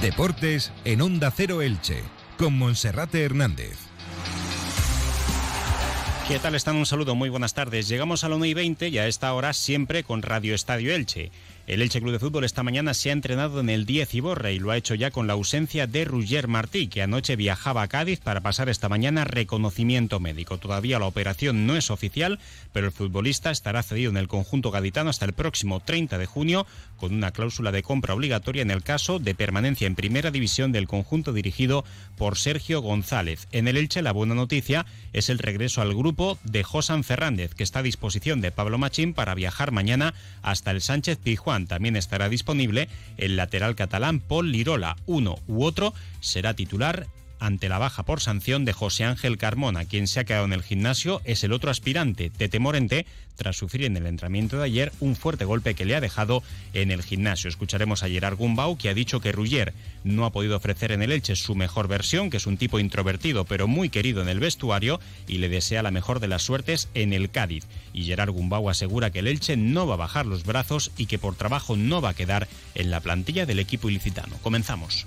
Deportes en Onda Cero Elche, con Monserrate Hernández. ¿Qué tal están? Un saludo, muy buenas tardes. Llegamos a la 1 y 20 y a esta hora siempre con Radio Estadio Elche. El Elche Club de Fútbol esta mañana se ha entrenado en el 10 Iborra y lo ha hecho ya con la ausencia de Rugger Martí, que anoche viajaba a Cádiz para pasar esta mañana reconocimiento médico. Todavía la operación no es oficial, pero el futbolista estará cedido en el conjunto gaditano hasta el próximo 30 de junio, con una cláusula de compra obligatoria en el caso de permanencia en primera división del conjunto dirigido por Sergio González. En el Elche la buena noticia es el regreso al grupo de Josan Fernández, que está a disposición de Pablo Machín para viajar mañana hasta el Sánchez También estará disponible el lateral catalán Paul Lirola. Uno u otro será titular ante la baja por sanción de José Ángel Carmona. Quien se ha quedado en el gimnasio es el otro aspirante, Tete Morente, tras sufrir en el entrenamiento de ayer un fuerte golpe que le ha dejado en el gimnasio. Escucharemos a Gerard Gumbau, que ha dicho que Ruggier no ha podido ofrecer en el Elche su mejor versión, que es un tipo introvertido pero muy querido en el vestuario y le desea la mejor de las suertes en el Cádiz. Y Gerard Gumbau asegura que el Elche no va a bajar los brazos y que por trabajo no va a quedar en la plantilla del equipo ilicitano. Comenzamos.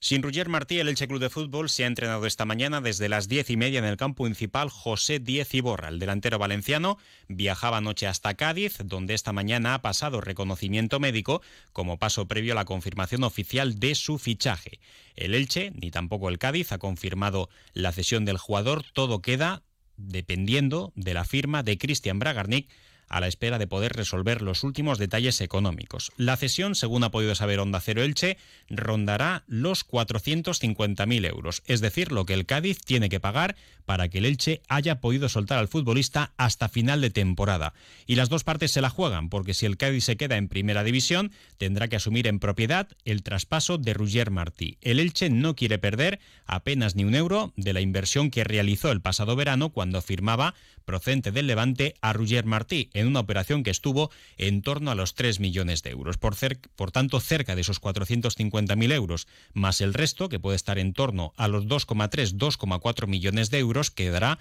Sin Roger Martí, el Elche Club de Fútbol se ha entrenado esta mañana desde las diez y media en el campo municipal José Diez Iborra. El delantero valenciano viajaba anoche hasta Cádiz, donde esta mañana ha pasado reconocimiento médico como paso previo a la confirmación oficial de su fichaje. El Elche, ni tampoco el Cádiz, ha confirmado la cesión del jugador. Todo queda dependiendo de la firma de Cristian Bragarnik a la espera de poder resolver los últimos detalles económicos. La cesión, según ha podido saber Onda Cero Elche, rondará los 450.000 euros, es decir, lo que el Cádiz tiene que pagar para que el Elche haya podido soltar al futbolista hasta final de temporada. Y las dos partes se la juegan, porque si el Cádiz se queda en primera división, tendrá que asumir en propiedad el traspaso de Ruggier Martí. El Elche no quiere perder apenas ni un euro de la inversión que realizó el pasado verano cuando firmaba procedente del Levante a Ruggier Martí en una operación que estuvo en torno a los 3 millones de euros. Por, tanto, cerca de esos 450.000 euros, más el resto, que puede estar en torno a los 2,3, 2,4 millones de euros, quedará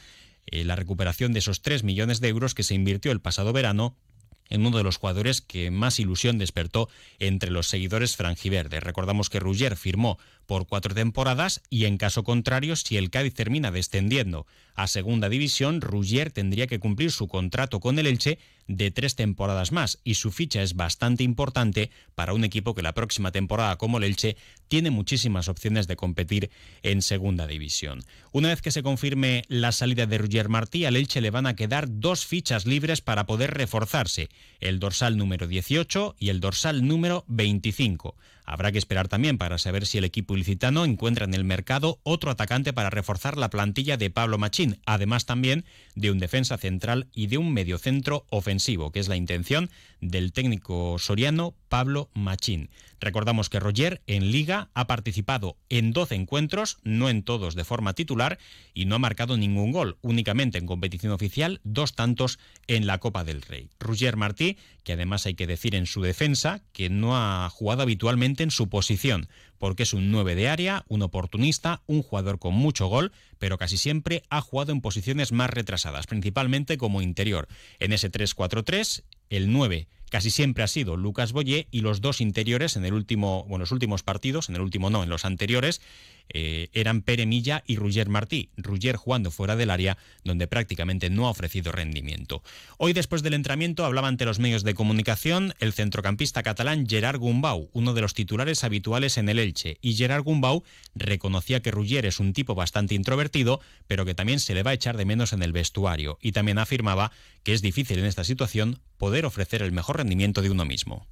eh, la recuperación de esos 3 millones de euros que se invirtió el pasado verano en uno de los jugadores que más ilusión despertó entre los seguidores franjiverdes. Recordamos que Ruggier firmó por cuatro temporadas y en caso contrario, si el Cádiz termina descendiendo a segunda división, Ruggier tendría que cumplir su contrato con el Elche de tres temporadas más y su ficha es bastante importante para un equipo que la próxima temporada como el Elche tiene muchísimas opciones de competir en segunda división. Una vez que se confirme la salida de Ruggier Martí, al Elche le van a quedar dos fichas libres para poder reforzarse, el dorsal número 18 y el dorsal número 25. Habrá que esperar también para saber si el equipo ilicitano encuentra en el mercado otro atacante para reforzar la plantilla de Pablo Machín, además también de un defensa central y de un mediocentro ofensivo, que es la intención del técnico soriano Pablo Machín. Recordamos que Roger en liga ha participado en 12 encuentros, no en todos de forma titular, y no ha marcado ningún gol, únicamente en competición oficial, dos tantos en la Copa del Rey. Roger Martí, que además hay que decir en su defensa que no ha jugado habitualmente en su posición, porque es un 9 de área, un oportunista, un jugador con mucho gol, pero casi siempre ha jugado en posiciones más retrasadas, principalmente como interior. En ese 3-4-3, el 9 casi siempre ha sido Lucas Boyé y los dos interiores en el último, bueno, los últimos partidos, en el último no, en los anteriores, eh, eran Pere Milla y Rugger Martí. Rugger jugando fuera del área, donde prácticamente no ha ofrecido rendimiento. Hoy, después del entrenamiento, hablaba ante los medios de comunicación el centrocampista catalán Gerard Gumbau, uno de los titulares habituales en el Elche. Y Gerard Gumbau reconocía que Rugger es un tipo bastante introvertido, pero que también se le va a echar de menos en el vestuario. Y también afirmaba que es difícil en esta situación poder ofrecer el mejor rendimiento de uno mismo.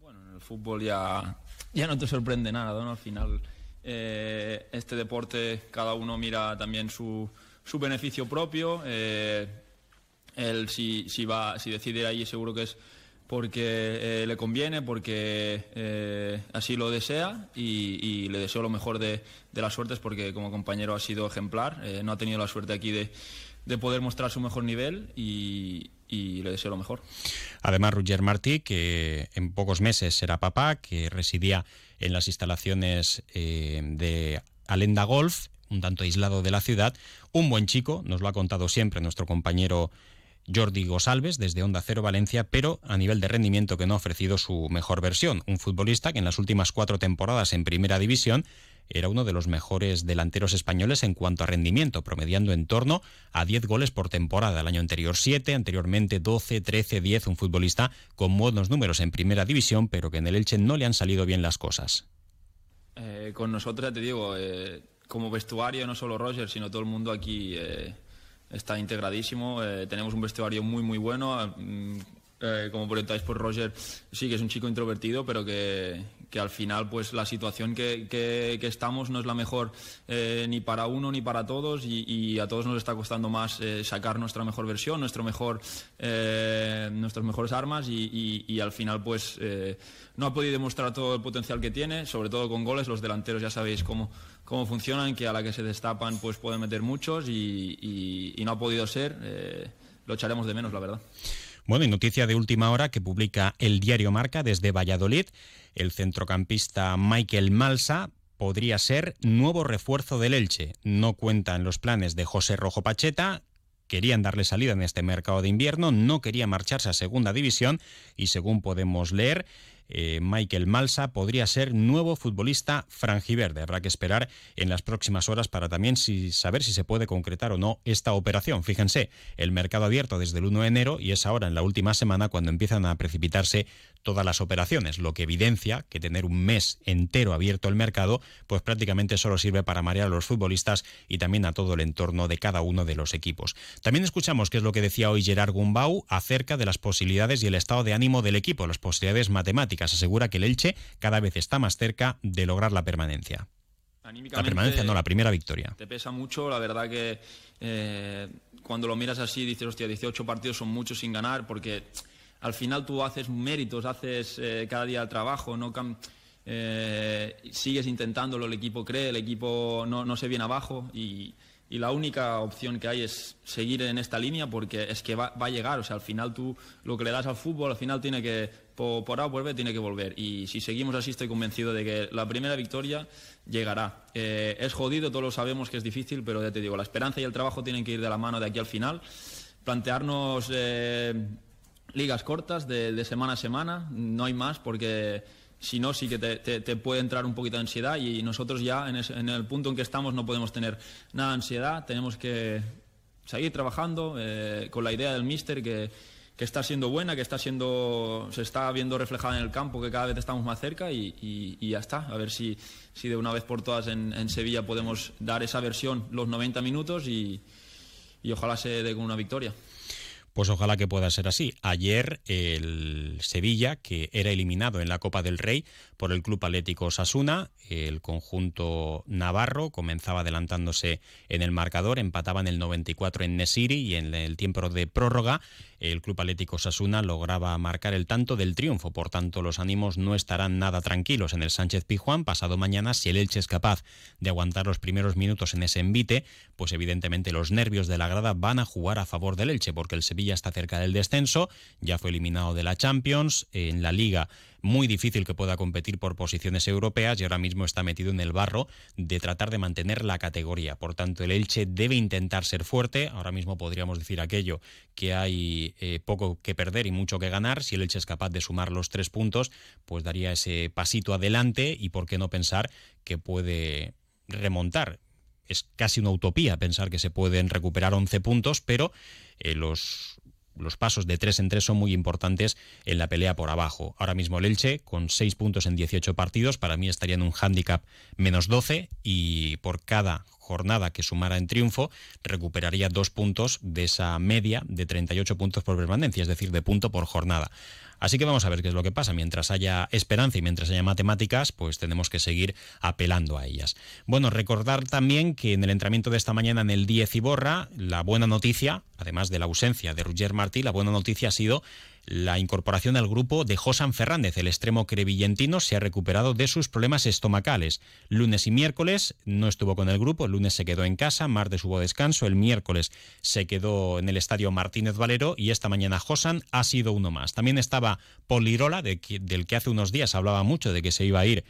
Bueno, en el fútbol ya, ya no te sorprende nada, ¿no? Al final eh, este deporte cada uno mira también su, su beneficio propio. Eh, él si, si, va, si decide ahí seguro que es porque le conviene, porque así lo desea y, le deseo lo mejor de, las suertes porque como compañero ha sido ejemplar, no ha tenido la suerte aquí de, de poder mostrar su mejor nivel y, y le deseo lo mejor. Además, Roger Martí, que en pocos meses será papá, que residía en las instalaciones eh, de Alenda Golf, un tanto aislado de la ciudad, un buen chico, nos lo ha contado siempre nuestro compañero Jordi Gosalves desde Onda Cero Valencia, pero a nivel de rendimiento que no ha ofrecido su mejor versión. Un futbolista que en las últimas cuatro temporadas en Primera División era uno de los mejores delanteros españoles en cuanto a rendimiento, promediando en torno a 10 goles por temporada. El año anterior 7, anteriormente 12, 13, 10, un futbolista con buenos números en primera división, pero que en el Elche no le han salido bien las cosas. Eh, con nosotros, te digo, eh, como vestuario, no solo Roger, sino todo el mundo aquí eh, está integradísimo. tenemos un vestuario muy, muy bueno. Mm, como preguntáis por Roger, sí que es un chico introvertido, pero que, que al final pues la situación que, que, estamos no es la mejor eh, ni para uno ni para todos y, a todos nos está costando más eh, sacar nuestra mejor versión, nuestro mejor, eh, nuestras mejores armas y, y al final pues no ha podido demostrar todo el potencial que tiene, sobre todo con goles, los delanteros ya sabéis cómo, cómo funcionan, que a la que se destapan pues pueden meter muchos y, no ha podido ser, lo echaremos de menos la verdad. Bueno, y noticia de última hora que publica el diario Marca desde Valladolid. El centrocampista Michael Malsa podría ser nuevo refuerzo del Elche. No cuenta en los planes de José Rojo Pacheta, querían darle salida en este mercado de invierno, no quería marcharse a segunda división y según podemos leer, eh, Michael Malsa podría ser nuevo futbolista frangiverde. Habrá que esperar en las próximas horas para también saber si se puede concretar o no esta operación. Fíjense, el mercado abierto desde el 1 de enero y es ahora en la última semana cuando empiezan a precipitarse todas las operaciones, lo que evidencia que tener un mes entero abierto el mercado, pues prácticamente solo sirve para marear a los futbolistas y también a todo el entorno de cada uno de los equipos. También escuchamos qué es lo que decía hoy Gerard Gumbau acerca de las posibilidades y el estado de ánimo del equipo, las posibilidades matemáticas. Asegura que el Elche cada vez está más cerca de lograr la permanencia. La permanencia, no, la primera victoria. Te pesa mucho, la verdad que eh, cuando lo miras así dices, hostia, 18 partidos son muchos sin ganar, porque al final tú haces méritos, haces eh, cada día el trabajo, no eh, sigues intentándolo, el equipo cree, el equipo no, se viene abajo y, la única opción que hay es seguir en esta línea porque es que va, a llegar, o sea, al final tú lo que le das al fútbol, al final tiene que, por, A o tiene que volver y si seguimos así estoy convencido de que la primera victoria llegará. Eh, es jodido, todos lo sabemos que es difícil, pero ya te digo, la esperanza y el trabajo tienen que ir de la mano de aquí al final, plantearnos ligas cortas de, semana a semana, no hay más porque si no sí que te, puede entrar un poquito de ansiedad y nosotros ya en, el punto en que estamos no podemos tener nada de ansiedad, tenemos que seguir trabajando eh, con la idea del míster que, está siendo buena, que está siendo, se está viendo reflejada en el campo, que cada vez estamos más cerca y, ya está. A ver si, si, de una vez por todas en, Sevilla podemos dar esa versión los 90 minutos y, y ojalá se dé con una victoria. Pues ojalá que pueda ser así. Ayer el Sevilla, que era eliminado en la Copa del Rey por el Club Atlético Sasuna, el conjunto navarro comenzaba adelantándose en el marcador, empataba en el 94 en Nesiri y en el tiempo de prórroga el Club Atlético Sasuna lograba marcar el tanto del triunfo. Por tanto, los ánimos no estarán nada tranquilos en el Sánchez Pijuán pasado mañana. Si el Elche es capaz de aguantar los primeros minutos en ese envite, pues evidentemente los nervios de la grada van a jugar a favor del Elche, porque el Sevilla está cerca del descenso, ya fue eliminado de la Champions, en la Liga muy difícil que pueda competir por posiciones europeas y ahora mismo está metido en el barro de tratar de mantener la categoría. Por tanto, el Elche debe intentar ser fuerte. Ahora mismo podríamos decir aquello que hay eh, poco que perder y mucho que ganar. Si el Elche es capaz de sumar los tres puntos, pues daría ese pasito adelante y por qué no pensar que puede remontar es casi una utopía pensar que se pueden recuperar 11 puntos, pero eh, los los pasos de tres en tres son muy importantes en la pelea por abajo. Ahora mismo el Elche, con seis puntos en 18 partidos, para mí estaría en un handicap menos 12 y por cada jornada que sumara en triunfo, recuperaría dos puntos de esa media de 38 puntos por permanencia, es decir, de punto por jornada. Así que vamos a ver qué es lo que pasa. Mientras haya esperanza y mientras haya matemáticas, pues tenemos que seguir apelando a ellas. Bueno, recordar también que en el entrenamiento de esta mañana en el 10 Iborra, la buena noticia, además de la ausencia de Roger Martí, la buena noticia ha sido la incorporación al grupo de Josan Fernández, el extremo crevillentino, se ha recuperado de sus problemas estomacales. Lunes y miércoles no estuvo con el grupo, el lunes se quedó en casa, martes hubo descanso, el miércoles se quedó en el estadio Martínez Valero y esta mañana Josan ha sido uno más. También estaba Polirola, del que hace unos días hablaba mucho de que se iba a ir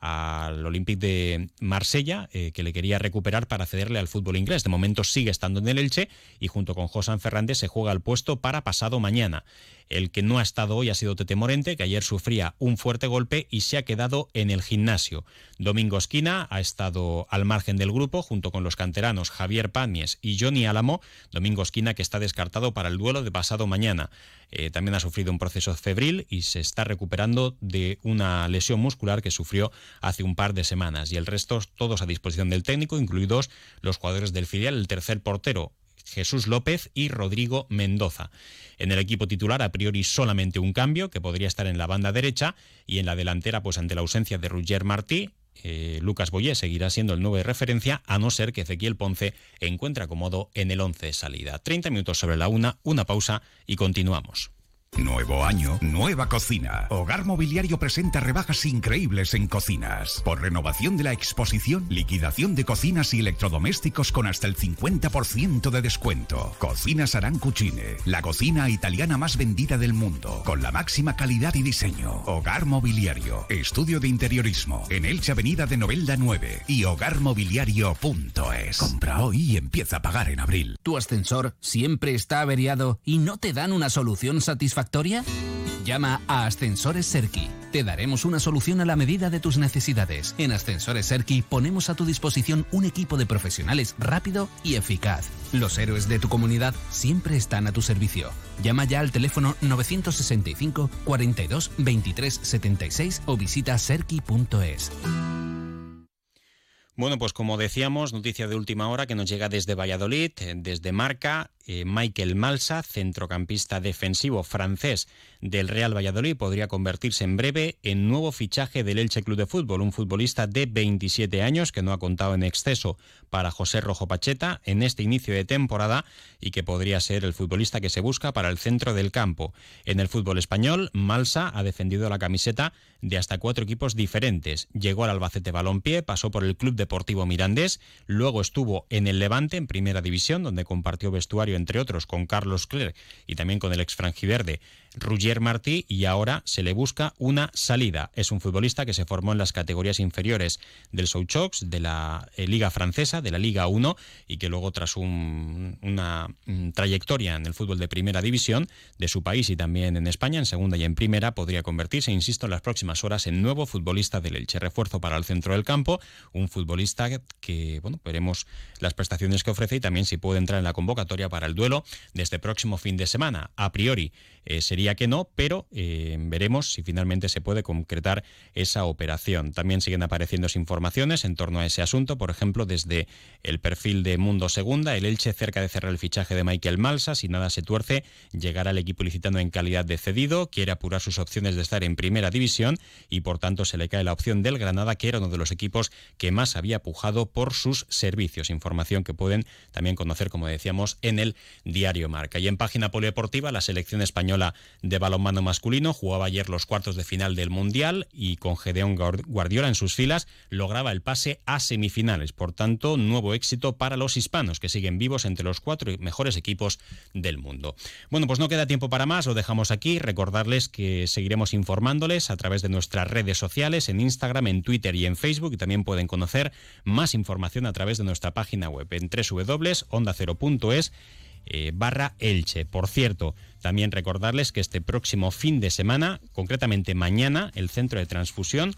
al Olympique de Marsella, eh, que le quería recuperar para cederle al fútbol inglés. De momento sigue estando en el Elche y junto con Josan Fernández se juega el puesto para pasado mañana. El que no ha estado hoy ha sido Tete Morente, que ayer sufría un fuerte golpe y se ha quedado en el gimnasio. Domingo Esquina ha estado al margen del grupo junto con los canteranos Javier Pamies y Johnny Álamo. Domingo Esquina que está descartado para el duelo de pasado mañana. Eh, también ha sufrido un proceso febril y se está recuperando de una lesión muscular que sufrió hace un par de semanas. Y el resto todos a disposición del técnico, incluidos los jugadores del filial, el tercer portero Jesús López y Rodrigo Mendoza. En el equipo titular, a priori, solamente un cambio, que podría estar en la banda derecha, y en la delantera, pues ante la ausencia de Roger Martí, eh, Lucas Boyé seguirá siendo el nuevo de referencia, a no ser que Ezequiel Ponce encuentre acomodo en el 11 de salida. 30 minutos sobre la una, una pausa y continuamos. Nuevo año, nueva cocina. Hogar Mobiliario presenta rebajas increíbles en cocinas. Por renovación de la exposición, liquidación de cocinas y electrodomésticos con hasta el 50% de descuento. Cocinas Arancucine, la cocina italiana más vendida del mundo, con la máxima calidad y diseño. Hogar Mobiliario, estudio de interiorismo, en Elche Avenida de Novelda 9 y hogarmobiliario.es. Compra hoy y empieza a pagar en abril. Tu ascensor siempre está averiado y no te dan una solución satisfactoria Llama a Ascensores Serki. Te daremos una solución a la medida de tus necesidades. En Ascensores Serki ponemos a tu disposición un equipo de profesionales rápido y eficaz. Los héroes de tu comunidad siempre están a tu servicio. Llama ya al teléfono 965 42 23 76 o visita serki.es. Bueno, pues como decíamos, noticia de última hora que nos llega desde Valladolid, eh, desde Marca, eh, Michael Malsa, centrocampista defensivo francés del Real Valladolid, podría convertirse en breve en nuevo fichaje del Elche Club de Fútbol, un futbolista de 27 años que no ha contado en exceso para José Rojo Pacheta en este inicio de temporada y que podría ser el futbolista que se busca para el centro del campo. En el fútbol español, Malsa ha defendido la camiseta de hasta cuatro equipos diferentes. Llegó al Albacete Balompié, pasó por el Club Deportivo Mirandés, luego estuvo en el Levante en Primera División, donde compartió vestuario entre otros con Carlos Clerc y también con el ex franjiverde Martí y ahora se le busca una salida. Es un futbolista que se formó en las categorías inferiores del Souchox, de la eh, Liga Francesa, de la Liga 1 y que luego tras una mm, trayectoria en el fútbol de primera división de su país y también en España, en segunda y en primera, podría convertirse, insisto, en las próximas horas en nuevo futbolista del Elche. Refuerzo para el centro del campo, un futbolista que, bueno, veremos las prestaciones que ofrece y también si puede entrar en la convocatoria para el duelo de este próximo fin de semana. A priori, eh, sería que no, pero eh, veremos si finalmente se puede concretar esa operación. También siguen apareciendo informaciones en torno a ese asunto, por ejemplo, desde el perfil de Mundo Segunda, el Elche cerca de cerrar el fichaje de Michael Malsa, si nada se tuerce, llegará al equipo licitando en calidad de cedido, quiere apurar sus opciones de estar en primera división y por tanto se le cae la opción del Granada, que era uno de los equipos que más había pujado por sus servicios. Información que pueden también conocer, como decíamos, en el diario Marca. Y en página polideportiva, la selección española de balonmano masculino jugaba ayer los cuartos de final del Mundial y con Gedeón Guardiola en sus filas lograba el pase a semifinales. Por tanto, nuevo éxito para los hispanos que siguen vivos entre los cuatro mejores equipos del mundo. Bueno, pues no queda tiempo para más, lo dejamos aquí. Recordarles que seguiremos informándoles a través de nuestras redes sociales, en Instagram, en Twitter y en Facebook. Y también pueden conocer más información a través de nuestra página web en www.ondacero.es eh, barra Elche. Por cierto, también recordarles que este próximo fin de semana, concretamente mañana, el Centro de Transfusión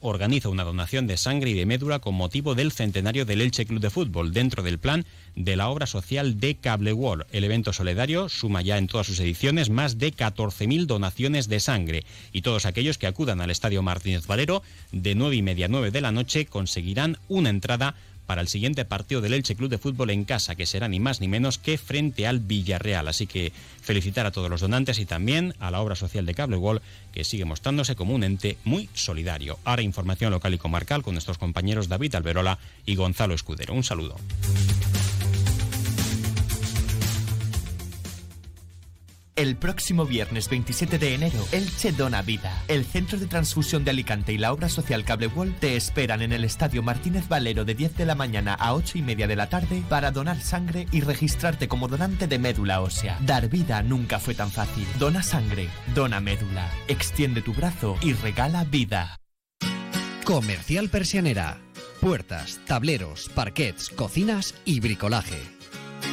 organiza una donación de sangre y de médula con motivo del centenario del Elche Club de Fútbol dentro del plan de la obra social de Cable World. El evento solidario suma ya en todas sus ediciones más de 14.000 donaciones de sangre y todos aquellos que acudan al Estadio Martínez Valero de 9 y media a 9 de la noche conseguirán una entrada para el siguiente partido del Elche Club de Fútbol en casa, que será ni más ni menos que frente al Villarreal. Así que felicitar a todos los donantes y también a la obra social de Cable Wall, que sigue mostrándose como un ente muy solidario. Ahora información local y comarcal con nuestros compañeros David Alberola y Gonzalo Escudero. Un saludo. El próximo viernes 27 de enero, Elche Dona Vida. El Centro de Transfusión de Alicante y la obra social Cable te esperan en el Estadio Martínez Valero de 10 de la mañana a 8 y media de la tarde para donar sangre y registrarte como donante de médula ósea. Dar vida nunca fue tan fácil. Dona sangre, dona médula. Extiende tu brazo y regala vida. Comercial Persianera. Puertas, tableros, parquets, cocinas y bricolaje